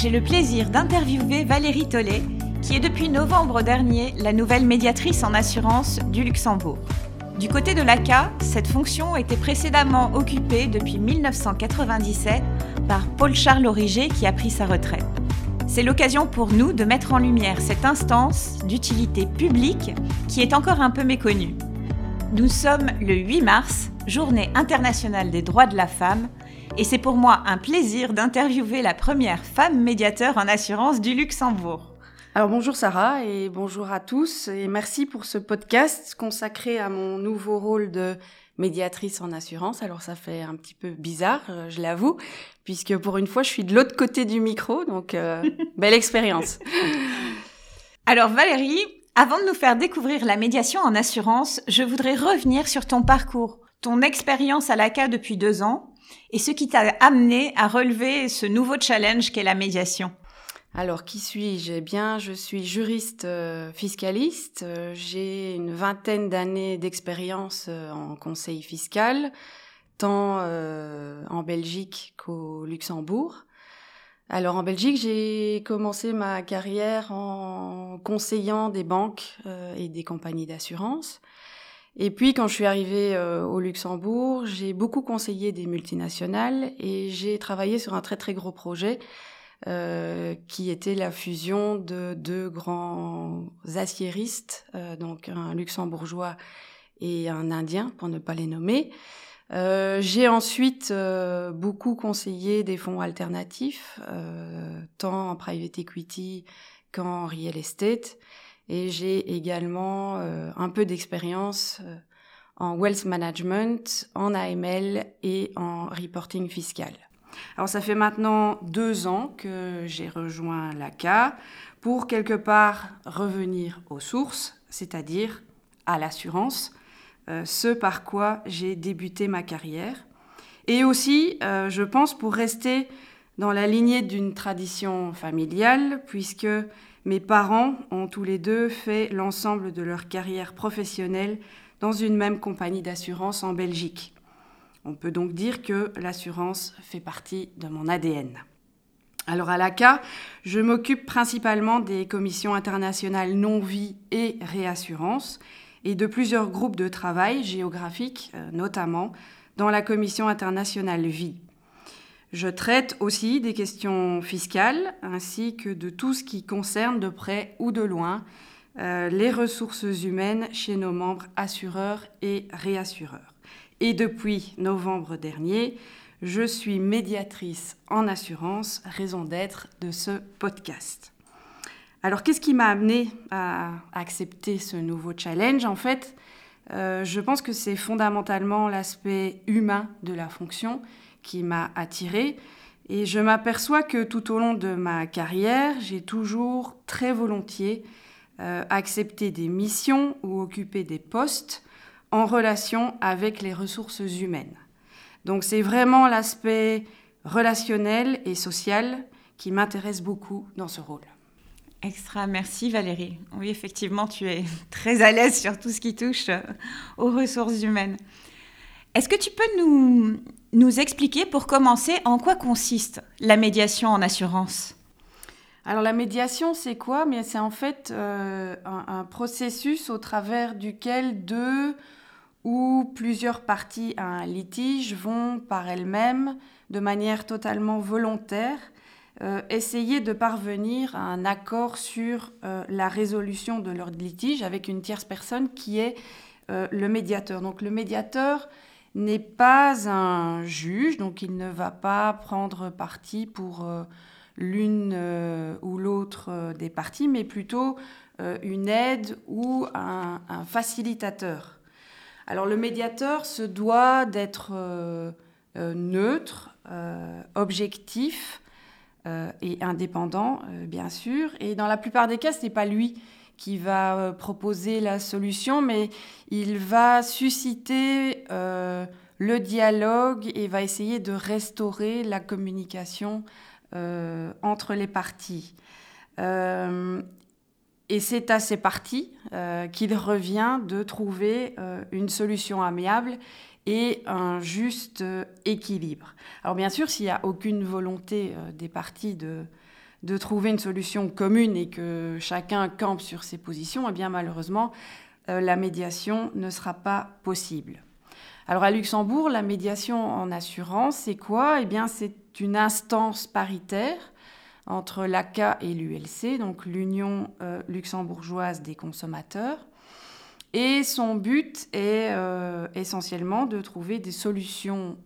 j'ai le plaisir d'interviewer Valérie Tollet, qui est depuis novembre dernier la nouvelle médiatrice en assurance du Luxembourg. Du côté de l'ACA, cette fonction était précédemment occupée depuis 1997 par Paul-Charles Origer qui a pris sa retraite. C'est l'occasion pour nous de mettre en lumière cette instance d'utilité publique qui est encore un peu méconnue. Nous sommes le 8 mars, journée internationale des droits de la femme, et c'est pour moi un plaisir d'interviewer la première femme médiateur en assurance du Luxembourg. Alors bonjour Sarah et bonjour à tous et merci pour ce podcast consacré à mon nouveau rôle de médiatrice en assurance. Alors ça fait un petit peu bizarre, euh, je l'avoue, puisque pour une fois je suis de l'autre côté du micro, donc euh, belle expérience. Alors Valérie, avant de nous faire découvrir la médiation en assurance, je voudrais revenir sur ton parcours, ton expérience à l'ACA depuis deux ans et ce qui t'a amené à relever ce nouveau challenge qu'est la médiation. Alors, qui suis-je? Eh bien, je suis juriste euh, fiscaliste. Euh, j'ai une vingtaine d'années d'expérience euh, en conseil fiscal, tant en Belgique qu'au Luxembourg. Alors, en Belgique, j'ai commencé ma carrière en conseillant des banques et des compagnies d'assurance. Et puis, quand je suis arrivée au Luxembourg, j'ai beaucoup conseillé des multinationales et j'ai travaillé sur un très très gros projet euh, qui était la fusion de deux grands aciéristes, euh, donc un luxembourgeois et un indien, pour ne pas les nommer. Euh, j'ai ensuite euh, beaucoup conseillé des fonds alternatifs, tant en private equity qu'en real estate, et j'ai également un peu d'expérience en wealth management, en AML et en reporting fiscal. Alors ça fait maintenant deux ans que j'ai rejoint l'ACA pour quelque part revenir aux sources, c'est-à-dire à, l'assurance, euh, ce par quoi j'ai débuté ma carrière. Et aussi, euh, je pense, pour rester dans la lignée d'une tradition familiale, puisque mes parents ont tous les deux fait l'ensemble de leur carrière professionnelle dans une même compagnie d'assurance en Belgique. On peut donc dire que l'assurance fait partie de mon ADN. Alors à l'ACA, je m'occupe principalement des commissions internationales non-vie et réassurance et de plusieurs groupes de travail géographiques, euh, notamment dans la commission internationale vie. Je traite aussi des questions fiscales ainsi que de tout ce qui concerne de près ou de loin euh, les ressources humaines chez nos membres assureurs et réassureurs. Et depuis novembre dernier, je suis médiatrice en assurance, raison d'être de ce podcast. Alors, qu'est-ce qui m'a amené à accepter ce nouveau challenge? En fait, euh, je pense que c'est fondamentalement l'aspect humain de la fonction qui m'a attirée. Et je m'aperçois que tout au long de ma carrière, j'ai toujours très volontiers euh, accepté des missions ou occupé des postes en relation avec les ressources humaines. Donc c'est vraiment l'aspect relationnel et social qui m'intéresse beaucoup dans ce rôle. Extra, merci Valérie. Oui, effectivement, tu es très à l'aise sur tout ce qui touche aux ressources humaines. Est-ce que tu peux nous, nous expliquer pour commencer en quoi consiste la médiation en assurance alors la médiation, c'est quoi? Mais c'est en fait euh, un, processus au travers duquel deux où plusieurs parties à un litige vont par elles-mêmes, de manière totalement volontaire, euh, essayer de parvenir à un accord sur euh, la résolution de leur litige avec une tierce personne qui est le médiateur. Donc le médiateur n'est pas un juge, donc il ne va pas prendre parti pour l'une ou l'autre des parties, mais plutôt une aide ou un, facilitateur. Alors le médiateur se doit d'être euh, euh, neutre, euh, objectif, et indépendant, bien sûr. Et dans la plupart des cas, ce n'est pas lui qui va proposer la solution, mais il va susciter le dialogue et va essayer de restaurer la communication euh, entre les parties. Euh, et c'est à ces parties euh, qu'il revient de trouver une solution amiable et un juste équilibre. Alors bien sûr, s'il n'y a aucune volonté des parties de, de trouver une solution commune et que chacun campe sur ses positions, eh bien malheureusement, la médiation ne sera pas possible. Alors à Luxembourg, la médiation en assurance, c'est quoi? Eh bien, c'est une instance paritaire entre l'ACA et l'ULC, donc l'Union euh, luxembourgeoise des consommateurs. Et son but est euh, essentiellement de trouver des solutions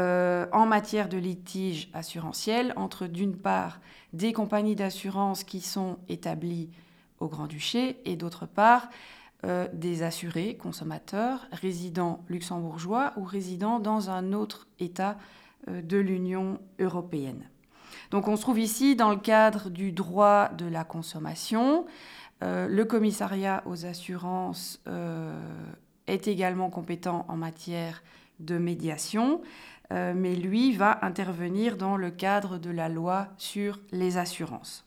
euh, en matière de litige assurantiel entre, d'une part, des compagnies d'assurance qui sont établies au Grand-Duché et, d'autre part, euh, des assurés consommateurs résidents luxembourgeois ou résidents dans un autre État euh, de l'Union européenne. Donc on se trouve ici dans le cadre du droit de la consommation. Le commissariat aux assurances est également compétent en matière de médiation, mais lui va intervenir dans le cadre de la loi sur les assurances.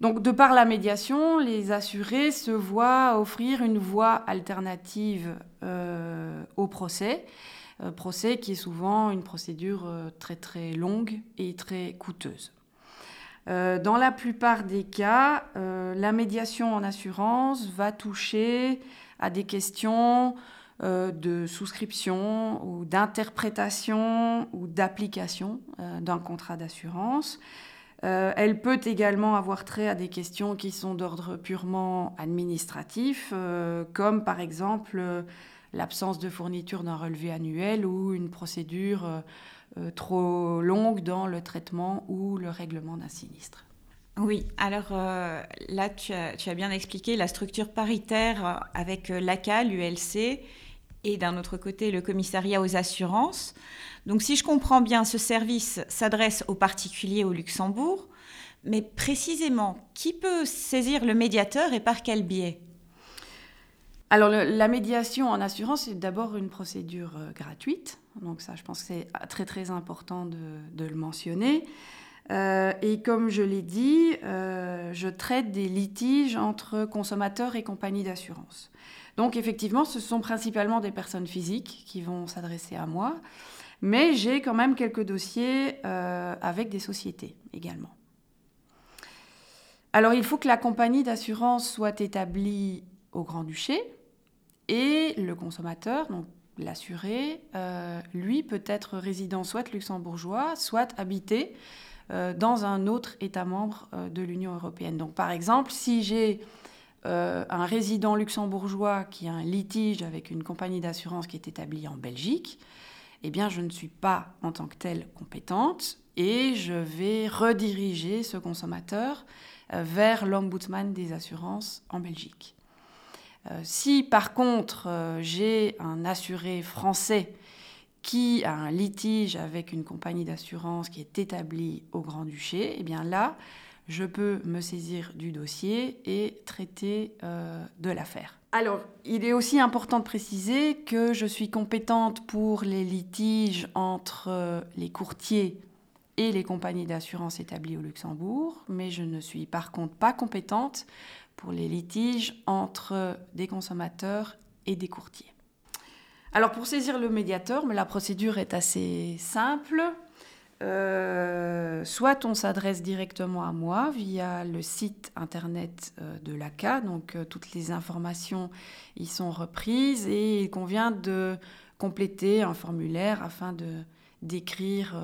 Donc, de par la médiation, les assurés se voient offrir une voie alternative euh, au procès, euh, procès qui est souvent une procédure euh, très très longue et très coûteuse. dans la plupart des cas, la médiation en assurance va toucher à des questions de souscription ou d'interprétation ou d'application d'un contrat d'assurance. Euh, elle peut également avoir trait à des questions qui sont d'ordre purement administratif, euh, comme par exemple euh, l'absence de fourniture d'un relevé annuel ou une procédure trop longue dans le traitement ou le règlement d'un sinistre. Oui, alors là, tu as, bien expliqué la structure paritaire avec l'ACA, l'ULC, et d'un autre côté le commissariat aux assurances. Donc si je comprends bien, ce service s'adresse aux particuliers au Luxembourg, mais précisément, qui peut saisir le médiateur et par quel biais? Alors, la médiation en assurance, c'est d'abord une procédure euh, gratuite. Donc, ça, je pense que c'est très, très important de, le mentionner. Euh, et comme je l'ai dit, euh, je traite des litiges entre consommateurs et compagnies d'assurance. Donc effectivement, ce sont principalement des personnes physiques qui vont s'adresser à moi, mais j'ai quand même quelques dossiers euh, avec des sociétés également. Alors il faut que la compagnie d'assurance soit établie au Grand-Duché et le consommateur, donc l'assuré, euh, lui peut être résident soit luxembourgeois, soit habité euh, dans un autre État membre de l'Union européenne. Donc par exemple, si j'ai euh, un résident luxembourgeois qui a un litige avec une compagnie d'assurance qui est établie en Belgique, eh bien, je ne suis pas en tant que telle compétente et je vais rediriger ce consommateur euh, vers l'ombudsman des assurances en Belgique. Euh, si par contre j'ai un assuré français qui a un litige avec une compagnie d'assurance qui est établie au Grand-Duché, eh bien là, je peux me saisir du dossier et traiter euh, de l'affaire. Alors, il est aussi important de préciser que je suis compétente pour les litiges entre euh, les courtiers et les compagnies d'assurance établies au Luxembourg, mais je ne suis par contre pas compétente pour les litiges entre des consommateurs et des courtiers. Alors pour saisir le médiateur, la procédure est assez simple. Euh, soit on s'adresse directement à moi via le site internet euh, de l'ACA, donc euh, toutes les informations y sont reprises et il convient de compléter un formulaire afin de décrire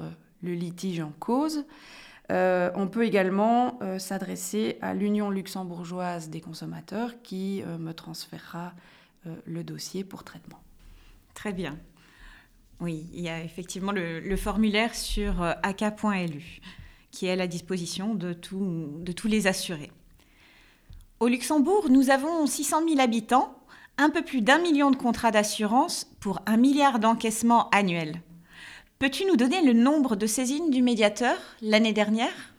le litige en cause. on peut également s'adresser à l'Union luxembourgeoise des consommateurs qui me transférera le dossier pour traitement. Très bien. Oui, il y a effectivement le, formulaire sur euh, ak.lu qui est à la disposition de, de tous les assurés. Au Luxembourg, nous avons 600 000 habitants, un peu plus d'un million de contrats d'assurance pour un milliard d'encaissements annuels. Peux-tu nous donner le nombre de saisines du médiateur l'année dernière?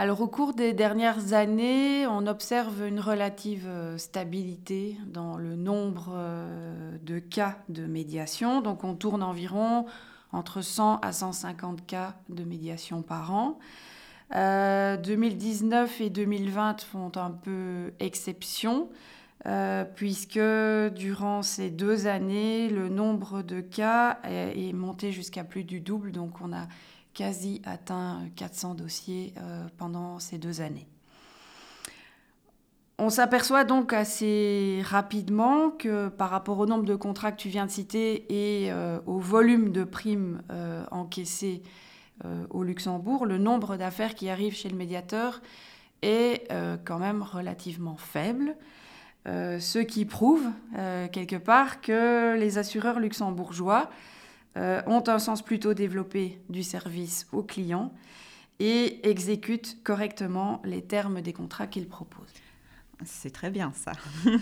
Alors au cours des dernières années, on observe une relative euh, stabilité dans le nombre euh, de cas de médiation. Donc on tourne environ entre 100 à 150 cas de médiation par an. 2019 euh, et 2020 font un peu exception. puisque durant ces deux années, le nombre de cas est monté jusqu'à plus du double. Donc on a quasi atteint 400 dossiers euh, pendant ces deux années. On s'aperçoit donc assez rapidement que par rapport au nombre de contrats que tu viens de citer et euh, au volume de primes euh, encaissées au Luxembourg, le nombre d'affaires qui arrivent chez le médiateur est quand même relativement faible. ce qui prouve quelque part que les assureurs luxembourgeois euh, ont un sens plutôt développé du service aux clients et exécutent correctement les termes des contrats qu'ils proposent. C'est très bien ça.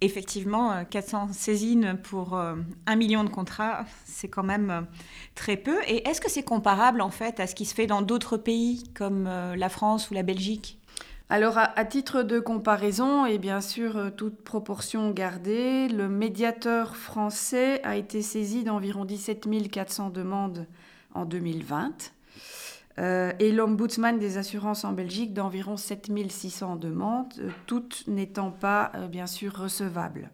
Effectivement, 400 euh, saisines pour euh, un million de contrats, c'est quand même très peu. Et est-ce que c'est comparable en fait à ce qui se fait dans d'autres pays comme la France ou la Belgique? Alors, à, titre de comparaison, et bien sûr, euh, toute proportion gardée, le médiateur français a été saisi d'environ 17 400 demandes en 2020 euh, et l'ombudsman des assurances en Belgique d'environ 7 600 demandes, euh, toutes n'étant pas, bien sûr, recevables.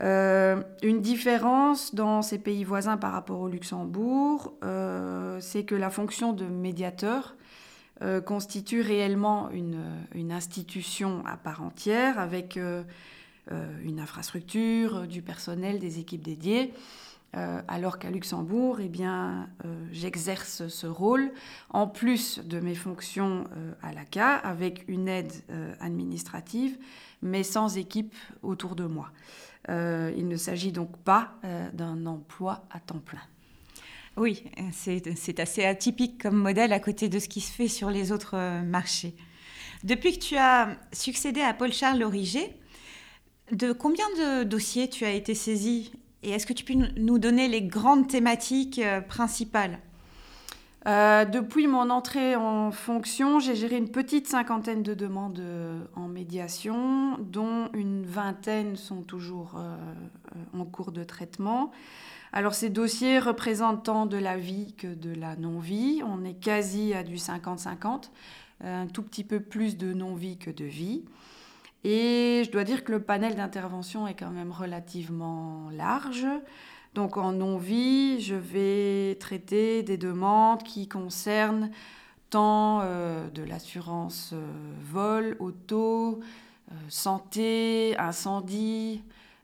une différence dans ces pays voisins par rapport au Luxembourg, c'est que la fonction de médiateur euh, constitue réellement une, institution à part entière avec euh, euh, une infrastructure, du personnel, des équipes dédiées. alors qu'à Luxembourg, eh j'exerce ce rôle en plus de mes fonctions à l'ACA avec une aide administrative, mais sans équipe autour de moi. il ne s'agit donc pas d'un emploi à temps plein. Oui, c'est assez atypique comme modèle à côté de ce qui se fait sur les autres euh, marchés. Depuis que tu as succédé à Paul-Charles Loriger, de combien de dossiers tu as été saisi? Et est-ce que tu peux nous donner les grandes thématiques euh, principales? Euh, depuis mon entrée en fonction, j'ai géré une petite cinquantaine de demandes en médiation, dont une vingtaine sont toujours en cours de traitement. Alors ces dossiers représentent tant de la vie que de la non-vie. On est quasi à du 50-50, un tout petit peu plus de non-vie que de vie. Et je dois dire que le panel d'intervention est quand même relativement large. Donc en non-vie, je vais traiter des demandes qui concernent tant euh, de l'assurance euh, vol, auto, euh, santé, incendie,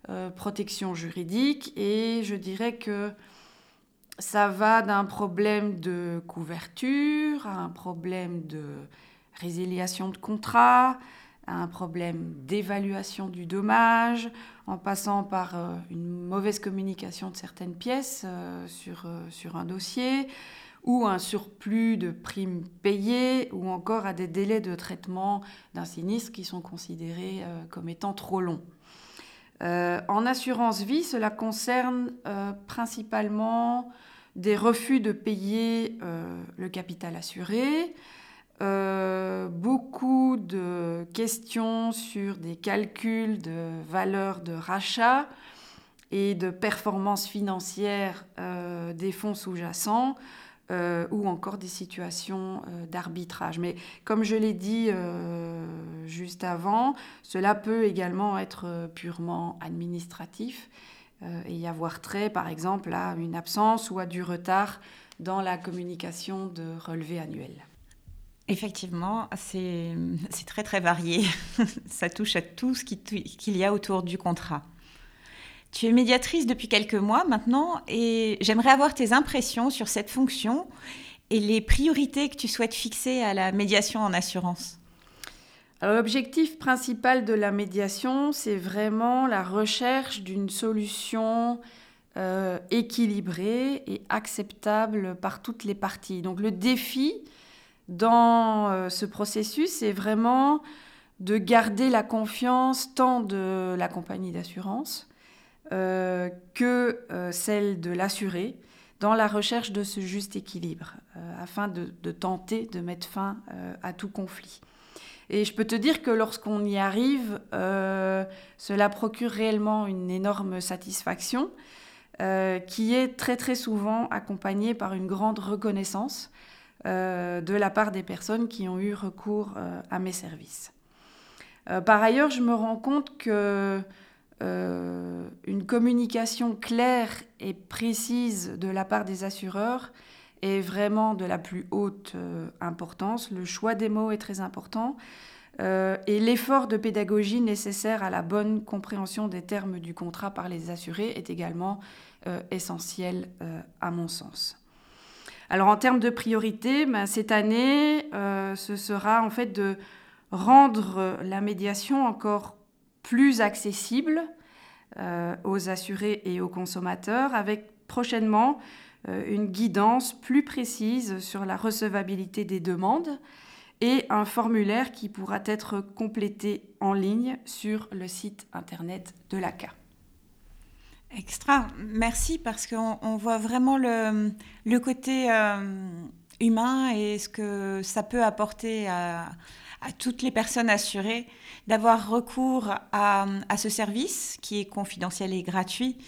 euh, protection juridique et je dirais que ça va d'un problème de couverture à un problème de résiliation de contrat, à un problème d'évaluation du dommage, en passant par euh, une mauvaise communication de certaines pièces euh, sur, sur un dossier, ou un surplus de primes payées, ou encore à des délais de traitement d'un sinistre qui sont considérés comme étant trop longs. Euh, en assurance vie, cela concerne euh, principalement des refus de payer euh, le capital assuré, beaucoup de questions sur des calculs de valeur de rachat et de performance financière des fonds sous-jacents. Euh, ou encore des situations euh, d'arbitrage. Mais comme je l'ai dit euh, juste avant, cela peut également être purement administratif et y avoir trait, par exemple, à une absence ou à du retard dans la communication de relevés annuels. Effectivement, c'est très très varié. Ça touche à tout ce qu'il y a autour du contrat. Tu es médiatrice depuis quelques mois maintenant et j'aimerais avoir tes impressions sur cette fonction et les priorités que tu souhaites fixer à la médiation en assurance. L'objectif principal de la médiation, c'est vraiment la recherche d'une solution euh, équilibrée et acceptable par toutes les parties. Donc le défi dans euh, ce processus, c'est vraiment de garder la confiance tant de la compagnie d'assurance euh, que euh, celle de l'assuré dans la recherche de ce juste équilibre, afin de, tenter de mettre fin à tout conflit. Et je peux te dire que lorsqu'on y arrive, cela procure réellement une énorme satisfaction qui est très très souvent accompagnée par une grande reconnaissance de la part des personnes qui ont eu recours à mes services. Euh, par ailleurs, je me rends compte que euh, une communication claire et précise de la part des assureurs est vraiment de la plus haute euh, importance. Le choix des mots est très important. et l'effort de pédagogie nécessaire à la bonne compréhension des termes du contrat par les assurés est également essentiel à mon sens. Alors en termes de priorité, ben, cette année, ce sera en fait de rendre la médiation encore plus accessible euh, aux assurés et aux consommateurs avec prochainement euh, une guidance plus précise sur la recevabilité des demandes et un formulaire qui pourra être complété en ligne sur le site internet de l'ACA. Extra, merci parce qu'on voit vraiment le, côté euh, humain et ce que ça peut apporter à, à toutes les personnes assurées d'avoir recours à, ce service qui est confidentiel et gratuit.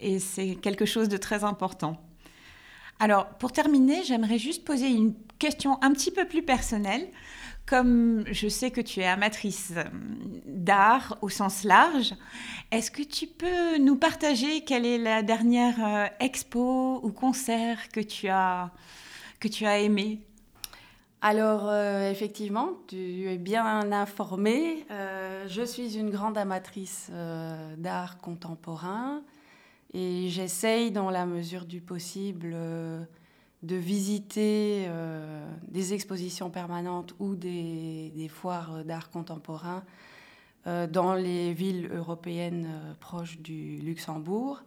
Et c'est quelque chose de très important. Alors, pour terminer, j'aimerais juste poser une question un petit peu plus personnelle. Comme je sais que tu es amatrice euh, d'art au sens large, est-ce que tu peux nous partager quelle est la dernière euh, expo ou concert que tu as, que tu as aimé? Alors, euh, effectivement, tu es bien informée. Euh, je suis une grande amatrice euh, d'art contemporain et j'essaye, dans la mesure du possible, de visiter des expositions permanentes ou des foires d'art contemporain dans les villes européennes proches du Luxembourg.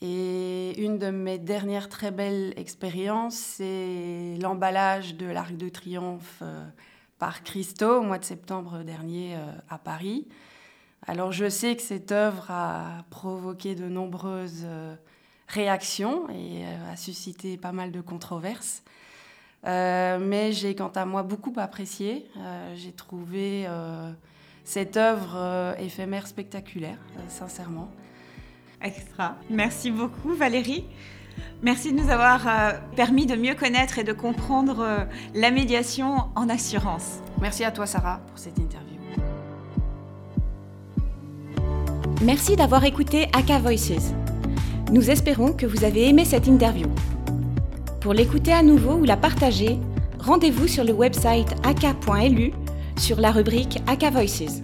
Et une de mes dernières très belles expériences, c'est l'emballage de l'Arc de Triomphe euh, par Christo au mois de septembre dernier euh, à Paris. Alors je sais que cette œuvre a provoqué de nombreuses euh, réactions et a suscité pas mal de controverses. mais j'ai quant à moi beaucoup apprécié. j'ai trouvé cette œuvre éphémère spectaculaire, sincèrement. Extra. Merci beaucoup Valérie. Merci de nous avoir euh, permis de mieux connaître et de comprendre euh, la médiation en assurance. Merci à toi Sarah pour cette interview. Merci d'avoir écouté Aka Voices. Nous espérons que vous avez aimé cette interview. Pour l'écouter à nouveau ou la partager, rendez-vous sur le website aka.lu sur la rubrique Aka Voices.